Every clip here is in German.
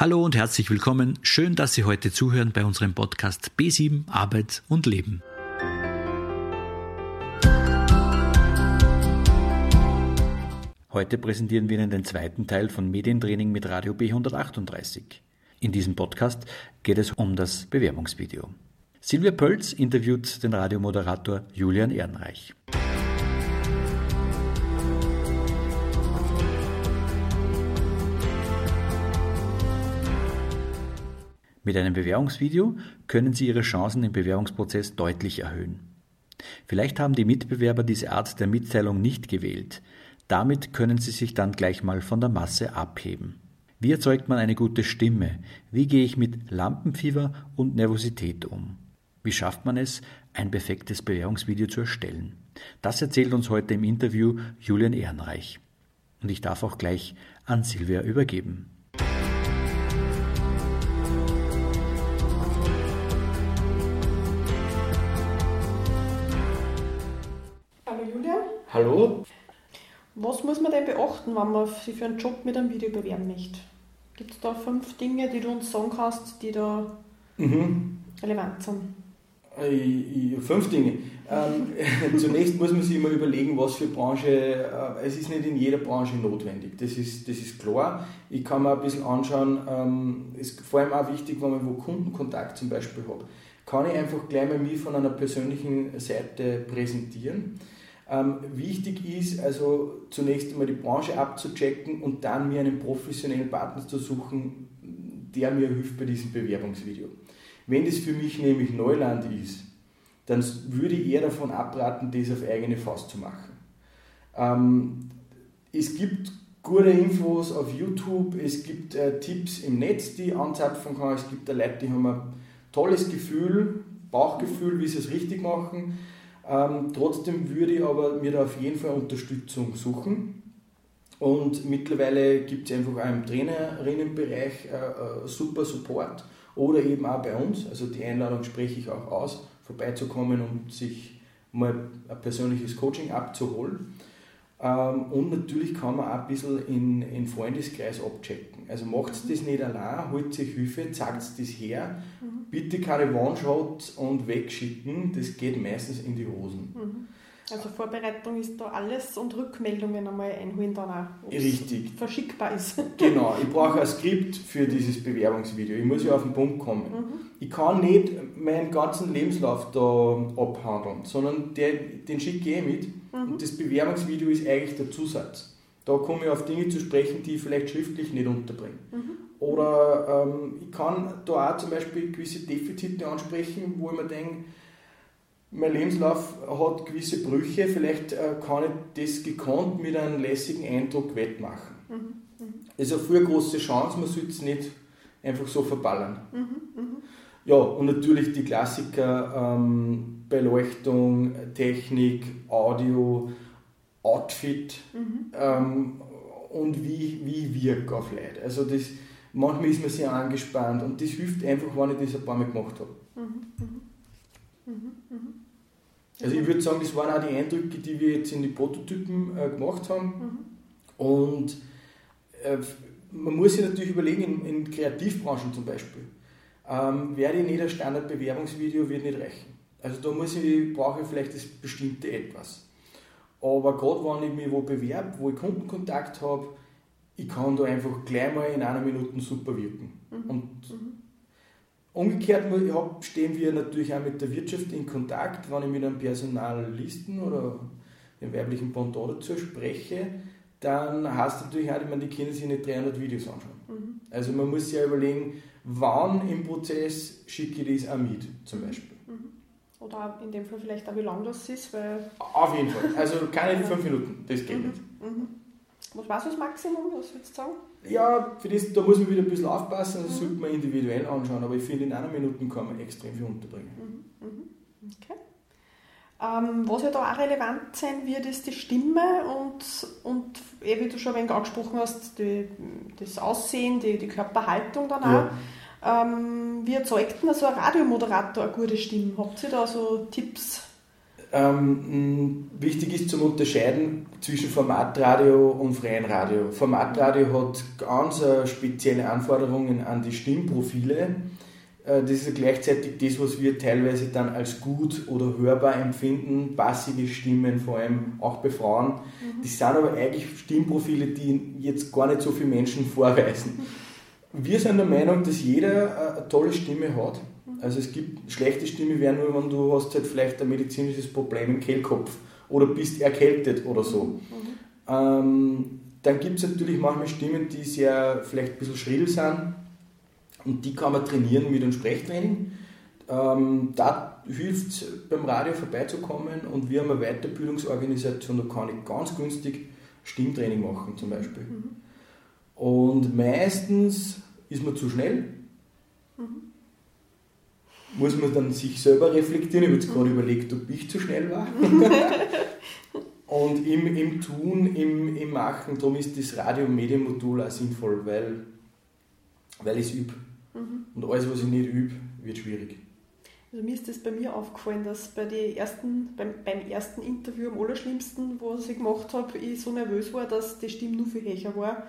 Hallo und herzlich willkommen. Schön, dass Sie heute zuhören bei unserem Podcast B7 Arbeit und Leben. Heute präsentieren wir Ihnen den zweiten Teil von Medientraining mit Radio B138. In diesem Podcast geht es um das Bewerbungsvideo. Silvia Pölz interviewt den Radiomoderator Julian Ehrenreich. Mit einem Bewerbungsvideo können Sie Ihre Chancen im Bewerbungsprozess deutlich erhöhen. Vielleicht haben die Mitbewerber diese Art der Mitteilung nicht gewählt. Damit können Sie sich dann gleich mal von der Masse abheben. Wie erzeugt man eine gute Stimme? Wie gehe ich mit Lampenfieber und Nervosität um? Wie schafft man es, ein perfektes Bewerbungsvideo zu erstellen? Das erzählt uns heute im Interview Julian Ehrenreich. Und ich darf auch gleich an Silvia übergeben. Hallo? Was muss man denn beachten, wenn man sich für einen Job mit einem Video bewerben möchte? Gibt es da fünf Dinge, die du uns sagen kannst, die da mhm. relevant sind? Äh, fünf Dinge. Ähm, zunächst muss man sich immer überlegen, was für Branche, äh, es ist nicht in jeder Branche notwendig, das ist, das ist klar. Ich kann mir ein bisschen anschauen, ähm, ist vor allem auch wichtig, wenn man wo Kundenkontakt zum Beispiel hat, kann ich einfach gleich mal mich von einer persönlichen Seite präsentieren. Ähm, wichtig ist also zunächst einmal die Branche abzuchecken und dann mir einen professionellen Partner zu suchen, der mir hilft bei diesem Bewerbungsvideo. Wenn das für mich nämlich Neuland ist, dann würde ich eher davon abraten, das auf eigene Faust zu machen. Ähm, es gibt gute Infos auf YouTube, es gibt äh, Tipps im Netz, die ich anzapfen kann, es gibt da Leute, die haben ein tolles Gefühl, Bauchgefühl, wie sie es richtig machen ähm, trotzdem würde ich aber mir da auf jeden Fall Unterstützung suchen. Und mittlerweile gibt es einfach auch im Trainerinnenbereich äh, äh, super Support oder eben auch bei uns. Also die Einladung spreche ich auch aus, vorbeizukommen und sich mal ein persönliches Coaching abzuholen. Ähm, und natürlich kann man auch ein bisschen in, in Freundeskreis abchecken. Also macht es das nicht allein, holt sich Hilfe, zeigt das her. Mhm. Bitte keine One-Shot und wegschicken, das geht meistens in die Hosen. Mhm. Also Vorbereitung ist da alles und Rückmeldungen einmal einholen dann auch, Richtig. verschickbar ist. Genau, ich brauche ein Skript für dieses Bewerbungsvideo. Ich muss ja auf den Punkt kommen. Mhm. Ich kann nicht meinen ganzen Lebenslauf da abhandeln, sondern der, den schicke ich mit mhm. und das Bewerbungsvideo ist eigentlich der Zusatz. Da komme ich auf Dinge zu sprechen, die ich vielleicht schriftlich nicht unterbringe. Mhm. Oder ähm, ich kann da auch zum Beispiel gewisse Defizite ansprechen, wo ich mir denke, mein Lebenslauf hat gewisse Brüche, vielleicht äh, kann ich das gekonnt mit einem lässigen Eindruck wettmachen. Mhm. Mhm. Ist eine viel große Chance, man sollte es nicht einfach so verballern. Mhm. mhm. Ja, und natürlich die Klassiker ähm, Beleuchtung, Technik, Audio, Outfit mhm. ähm, und wie, wie wirke auf Leute. Also das, manchmal ist man sehr angespannt und das hilft einfach, wenn ich das ein paar Mal gemacht habe. Mhm. Mhm. Also ich würde sagen, das waren auch die Eindrücke, die wir jetzt in die Prototypen äh, gemacht haben. Mhm. Und äh, man muss sich natürlich überlegen, in, in Kreativbranchen zum Beispiel, ähm, werde ich nicht ein Standardbewerbungsvideo wird nicht reichen. Also da muss ich, brauche ich vielleicht das bestimmte etwas. Aber gerade wenn ich mich wo bewerbe, wo ich Kundenkontakt habe, ich kann da einfach gleich mal in einer Minute super wirken. Mhm. Und mhm. Umgekehrt stehen wir natürlich auch mit der Wirtschaft in Kontakt, wenn ich mit einem Personalisten oder dem weiblichen Pendant dazu spreche, dann heißt natürlich auch, ich meine, die können sich nicht 300 Videos anschauen. Mhm. Also man muss sich ja überlegen, wann im Prozess schicke ich das auch mit, zum Beispiel. Mhm. Oder in dem Fall vielleicht auch, wie lang das ist, weil... Auf jeden Fall. Also keine fünf Minuten, das geht mhm. nicht. Mhm. Was war so das Maximum, was würdest du sagen? Ja, für das, da muss man wieder ein bisschen aufpassen, das mhm. sollte man individuell anschauen, aber ich finde, in einer Minute kann man extrem viel unterbringen. Mhm. mhm. Okay. Ähm, was ja da auch relevant sein wird, ist die Stimme und, und eh, wie du schon ein wenig angesprochen hast, die, das Aussehen, die, die Körperhaltung dann auch. Ja. Ähm, wie erzeugt denn so ein Radiomoderator eine gute Stimme? Habt ihr da so Tipps? Ähm, wichtig ist zum Unterscheiden zwischen Formatradio und freien Radio. Formatradio hat ganz äh, spezielle Anforderungen an die Stimmprofile. Äh, das ist gleichzeitig das, was wir teilweise dann als gut oder hörbar empfinden, passive Stimmen, vor allem auch bei Frauen. Mhm. Das sind aber eigentlich Stimmprofile, die jetzt gar nicht so viele Menschen vorweisen. Wir sind der Meinung, dass jeder äh, eine tolle Stimme hat also es gibt schlechte Stimme wäre nur, wenn du hast halt vielleicht ein medizinisches Problem im Kehlkopf oder bist erkältet oder so. Mhm. Ähm, dann gibt es natürlich manchmal Stimmen, die sehr vielleicht ein bisschen schrill sind und die kann man trainieren mit einem Sprechtraining. Ähm, da hilft es beim Radio vorbeizukommen und wir haben eine Weiterbildungsorganisation, da kann ich ganz günstig Stimmtraining machen zum Beispiel. Mhm. Und meistens ist man zu schnell. Mhm muss man dann sich selber reflektieren. Ich habe jetzt gerade überlegt, ob ich zu schnell war. Und im, im Tun, im, im Machen, darum ist das Radio-Medienmodul auch sinnvoll, weil, weil ich es übe. Mhm. Und alles, was ich nicht übe, wird schwierig. Also mir ist das bei mir aufgefallen, dass bei die ersten, beim, beim ersten Interview am allerschlimmsten, was ich gemacht habe, ich so nervös war, dass die Stimme nur viel höher war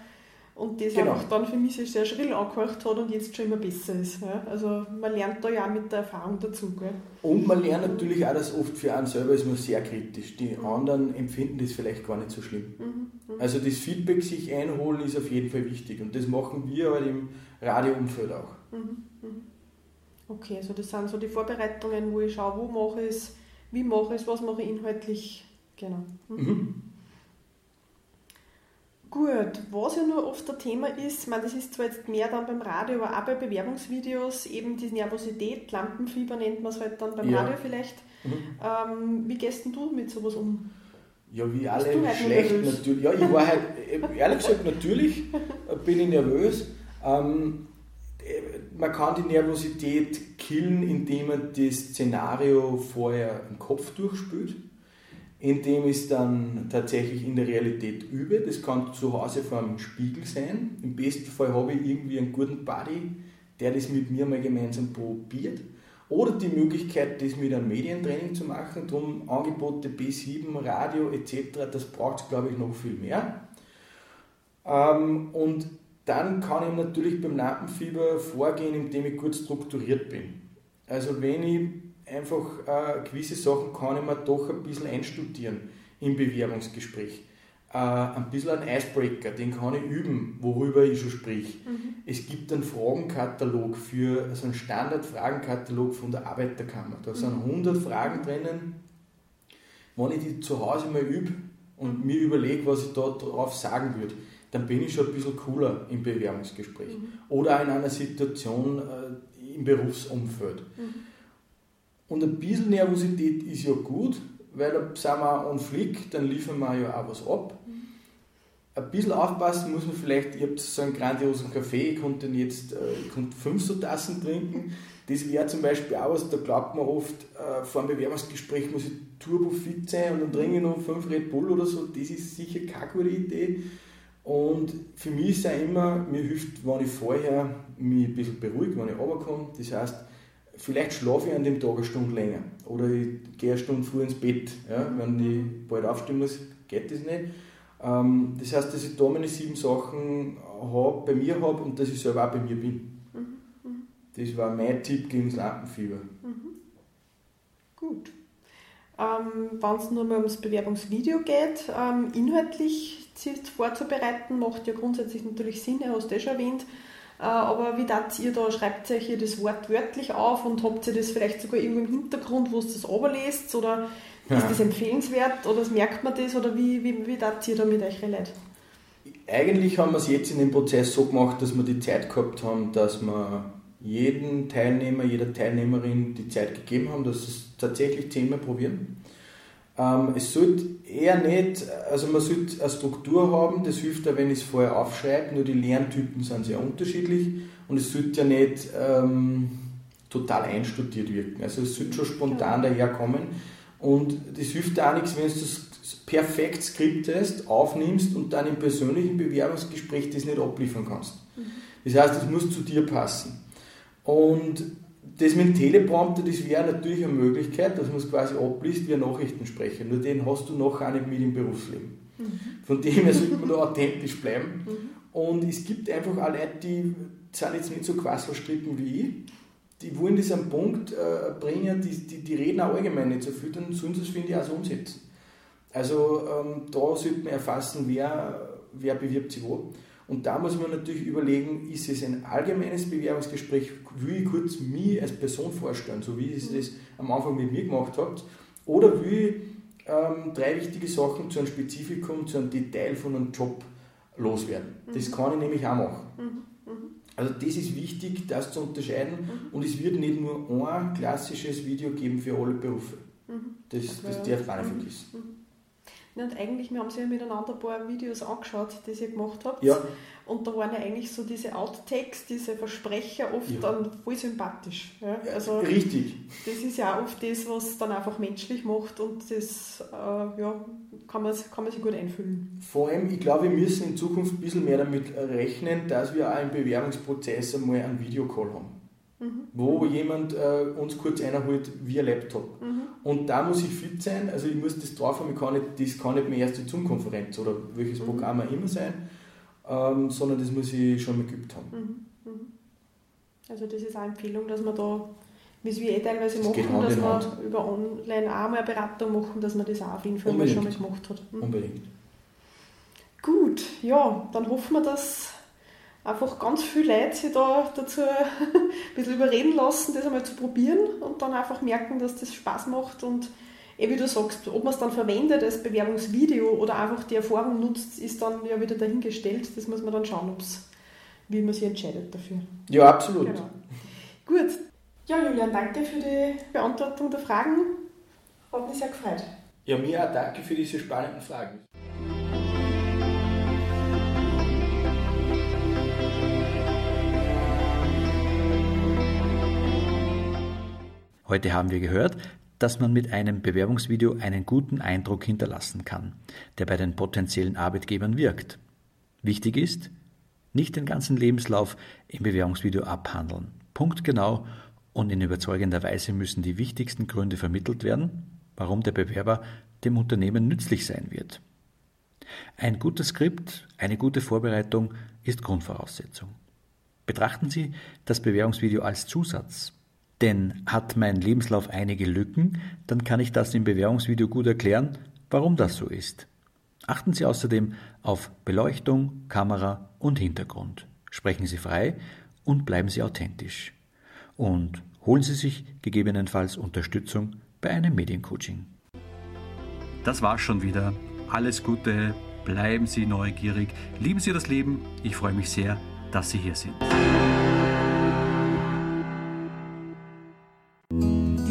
und das genau. einfach dann für mich sehr schrill angehört hat und jetzt schon immer besser ist. Ja? Also man lernt da ja auch mit der Erfahrung dazu. Gell? Und man lernt natürlich auch, dass oft für einen selber ist man sehr kritisch. Die mhm. anderen empfinden das vielleicht gar nicht so schlimm. Mhm. Mhm. Also das Feedback sich einholen ist auf jeden Fall wichtig und das machen wir halt im Radioumfeld auch. Mhm. mhm. Okay, also das sind so die Vorbereitungen, wo ich schaue, wo mache ich es, wie mache ich es, was mache ich inhaltlich. Genau. Gut, was ja nur oft ein Thema ist, meine, das ist zwar jetzt mehr dann beim Radio, aber auch bei Bewerbungsvideos, eben die Nervosität, Lampenfieber nennt man es halt dann beim ja. Radio vielleicht. Mhm. Ähm, wie gehst du mit sowas um? Ja, wie alle schlecht natürlich. Ja, ich war halt, ehrlich gesagt, natürlich bin ich nervös. Ähm, man kann die Nervosität killen, indem man das Szenario vorher im Kopf durchspült indem ich es dann tatsächlich in der Realität übe. Das kann zu Hause vor einem Spiegel sein. Im besten Fall habe ich irgendwie einen guten Buddy, der das mit mir mal gemeinsam probiert. Oder die Möglichkeit, das mit einem Medientraining zu machen. Darum Angebote B7, Radio etc., das braucht es, glaube ich, noch viel mehr. Ähm, und dann kann ich natürlich beim Lampenfieber vorgehen, indem ich gut strukturiert bin. Also wenn ich einfach äh, gewisse Sachen kann ich mir doch ein bisschen einstudieren im Bewerbungsgespräch. Äh, ein bisschen ein Icebreaker, den kann ich üben, worüber ich schon sprich. Mhm. Es gibt einen Fragenkatalog für, also einen Standard-Fragenkatalog von der Arbeiterkammer. Da mhm. sind 100 Fragen drinnen. Wenn ich die zu Hause mal übe und mir überlege, was ich da drauf sagen würde, dann bin ich schon ein bisschen cooler im Bewerbungsgespräch. Mhm. Oder in einer Situation äh, im Berufsumfeld. Mhm. Und ein bisschen Nervosität ist ja gut, weil da sind wir on flick, dann liefern wir ja auch was ab. Mhm. Ein bisschen aufpassen muss man vielleicht, ich habe so einen grandiosen Kaffee, ich konnte jetzt äh, ich konnte fünf so Tassen trinken. Das wäre zum Beispiel auch was, da glaubt man oft, äh, vor einem Bewerbungsgespräch muss ich turbofit sein und dann trinke ich noch fünf Red Bull oder so. Das ist sicher keine gute Idee. Und für mich ist es auch immer, mir hilft, wenn ich vorher mich ein bisschen beruhige, wenn ich runterkomme. Das heißt, vielleicht schlafe ich an dem Tag eine Stunde länger oder ich gehe eine Stunde früh ins Bett. Ja? Wenn ich bald aufstehen muss, geht das nicht. Ähm, das heißt, dass ich da meine sieben Sachen hab, bei mir habe und dass ich selber auch bei mir bin. Mhm. Das war mein Tipp gegen das Lampenfieber. Mhm. Gut. Ähm, Wenn es nur mal ums Bewerbungsvideo geht, ähm, inhaltlich vorzubereiten, macht ja grundsätzlich natürlich Sinn, du hast du eh schon erwähnt. Äh, aber wie tat ihr da? Schreibt ihr euch das Wort wörtlich auf und habt ihr das vielleicht sogar irgendwo im Hintergrund, wo ihr das runterlest? Oder ja. ist das empfehlenswert oder merkt man das? Oder wie, wie, wie tat ihr da mit euch Leuten? Eigentlich haben wir es jetzt in dem Prozess so gemacht, dass wir die Zeit gehabt haben, dass wir jeden Teilnehmer, jeder Teilnehmerin die Zeit gegeben haben, dass sie es tatsächlich zehnmal probieren. Ähm, es sollte eher nicht, also man sollte eine Struktur haben, das hilft ja, wenn ich es vorher aufschreibe, nur die Lerntypen sind sehr unterschiedlich und es sollte ja nicht ähm, total einstudiert wirken. Also es sollte schon spontan daherkommen und das hilft auch nichts, wenn du das perfekt skriptest, aufnimmst und dann im persönlichen Bewerbungsgespräch das nicht abliefern kannst. Mhm. Das heißt, es muss zu dir passen. Und das mit dem Teleprompter, das wäre natürlich eine Möglichkeit, dass man es quasi abliest wie ein Nachrichtensprecher. Nur den hast du noch auch nicht mit im Berufsleben. Mhm. Von dem her sollte man da authentisch bleiben. Mhm. Und es gibt einfach auch Leute, die sind jetzt nicht so quasselstricken wie ich. Die wollen das am Punkt äh, bringen, die, die, die reden auch allgemein nicht so viel, dann sollen sie es, finde ich, auch so umsetzen. Also ähm, da sollte man erfassen, wer, wer bewirbt sich wo. Und da muss man natürlich überlegen, ist es ein allgemeines Bewerbungsgespräch, will ich kurz mich als Person vorstellen, so wie ihr das am Anfang mit mir gemacht habt, oder will ich ähm, drei wichtige Sachen zu einem Spezifikum, zu einem Detail von einem Job loswerden. Das mhm. kann ich nämlich auch machen. Mhm. Mhm. Also das ist wichtig, das zu unterscheiden mhm. und es wird nicht nur ein klassisches Video geben für alle Berufe. Mhm. Das, das darf man nicht vergessen. Und eigentlich, wir haben ja miteinander ein paar Videos angeschaut, die ihr gemacht habt. Ja. Und da waren ja eigentlich so diese Outtakes, diese Versprecher oft ja. dann voll sympathisch. Ja? Also, Richtig. Das ist ja auch oft das, was dann einfach menschlich macht und das äh, ja, kann, man, kann man sich gut einfühlen. Vor allem, ich glaube, wir müssen in Zukunft ein bisschen mehr damit rechnen, dass wir auch im Bewerbungsprozess einmal einen Videocall haben mhm. wo jemand äh, uns kurz einholt via Laptop. Mhm. Und da muss ich fit sein, also ich muss das drauf haben, ich kann nicht, das kann nicht mehr erst die Zoom-Konferenz oder welches mhm. Programm auch immer sein, ähm, sondern das muss ich schon mal geübt haben. Mhm. Mhm. Also das ist eine Empfehlung, dass man da, wie wir eh teilweise das machen, dass wir über online auch mal eine Beratung machen, dass man das auch auf jeden Fall schon mal gemacht hat. Mhm. Unbedingt. Gut, ja, dann hoffen wir, dass einfach ganz viele Leute sich da dazu ein bisschen überreden lassen, das einmal zu probieren und dann einfach merken, dass das Spaß macht und eh wie du sagst, ob man es dann verwendet als Bewerbungsvideo oder einfach die Erfahrung nutzt, ist dann ja wieder dahingestellt. Das muss man dann schauen, ob's, wie man sich entscheidet dafür. Ja, absolut. Genau. Gut. Ja, Julian, danke für die Beantwortung der Fragen. Hat mich sehr gefreut. Ja, mir auch danke für diese spannenden Fragen. Heute haben wir gehört, dass man mit einem Bewerbungsvideo einen guten Eindruck hinterlassen kann, der bei den potenziellen Arbeitgebern wirkt. Wichtig ist, nicht den ganzen Lebenslauf im Bewerbungsvideo abhandeln. Punktgenau und in überzeugender Weise müssen die wichtigsten Gründe vermittelt werden, warum der Bewerber dem Unternehmen nützlich sein wird. Ein gutes Skript, eine gute Vorbereitung ist Grundvoraussetzung. Betrachten Sie das Bewerbungsvideo als Zusatz, denn hat mein Lebenslauf einige Lücken, dann kann ich das im Bewerbungsvideo gut erklären, warum das so ist. Achten Sie außerdem auf Beleuchtung, Kamera und Hintergrund. Sprechen Sie frei und bleiben Sie authentisch. Und holen Sie sich gegebenenfalls Unterstützung bei einem Mediencoaching. Das war's schon wieder. Alles Gute, bleiben Sie neugierig, lieben Sie das Leben. Ich freue mich sehr, dass Sie hier sind.